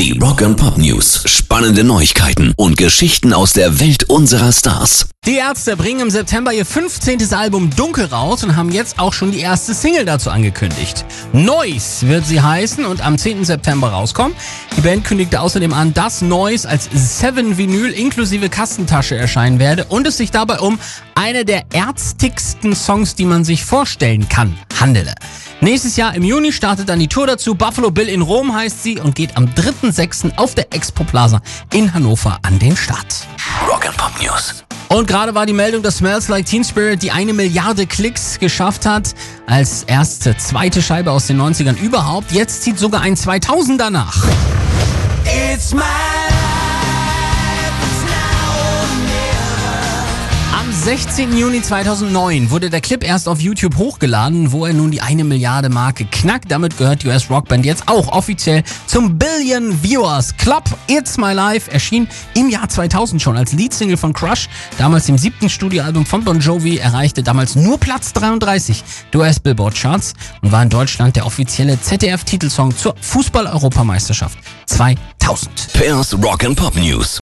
Die Rock and Pop News. Spannende Neuigkeiten und Geschichten aus der Welt unserer Stars. Die Ärzte bringen im September ihr 15. Album Dunkel raus und haben jetzt auch schon die erste Single dazu angekündigt. Noise wird sie heißen und am 10. September rauskommen. Die Band kündigte außerdem an, dass Noise als Seven Vinyl inklusive Kastentasche erscheinen werde und es sich dabei um eine der ärztigsten Songs, die man sich vorstellen kann, handele. Nächstes Jahr im Juni startet dann die Tour dazu. Buffalo Bill in Rom heißt sie und geht am 3.6. auf der Expo Plaza in Hannover an den Start. Rock and Pop News. Und gerade war die Meldung, dass Smells Like Teen Spirit die eine Milliarde Klicks geschafft hat. Als erste zweite Scheibe aus den 90ern überhaupt. Jetzt zieht sogar ein 2000er nach. It's my 16. Juni 2009 wurde der Clip erst auf YouTube hochgeladen, wo er nun die eine Milliarde Marke knackt. Damit gehört US-Rockband jetzt auch offiziell zum Billion Viewers Club. It's My Life erschien im Jahr 2000 schon als Leadsingle von Crush, damals dem siebten Studioalbum von Bon Jovi, erreichte damals nur Platz 33 der US-Billboard Charts und war in Deutschland der offizielle ZDF-Titelsong zur Fußball-Europameisterschaft 2000. Pairs Rock and Pop News.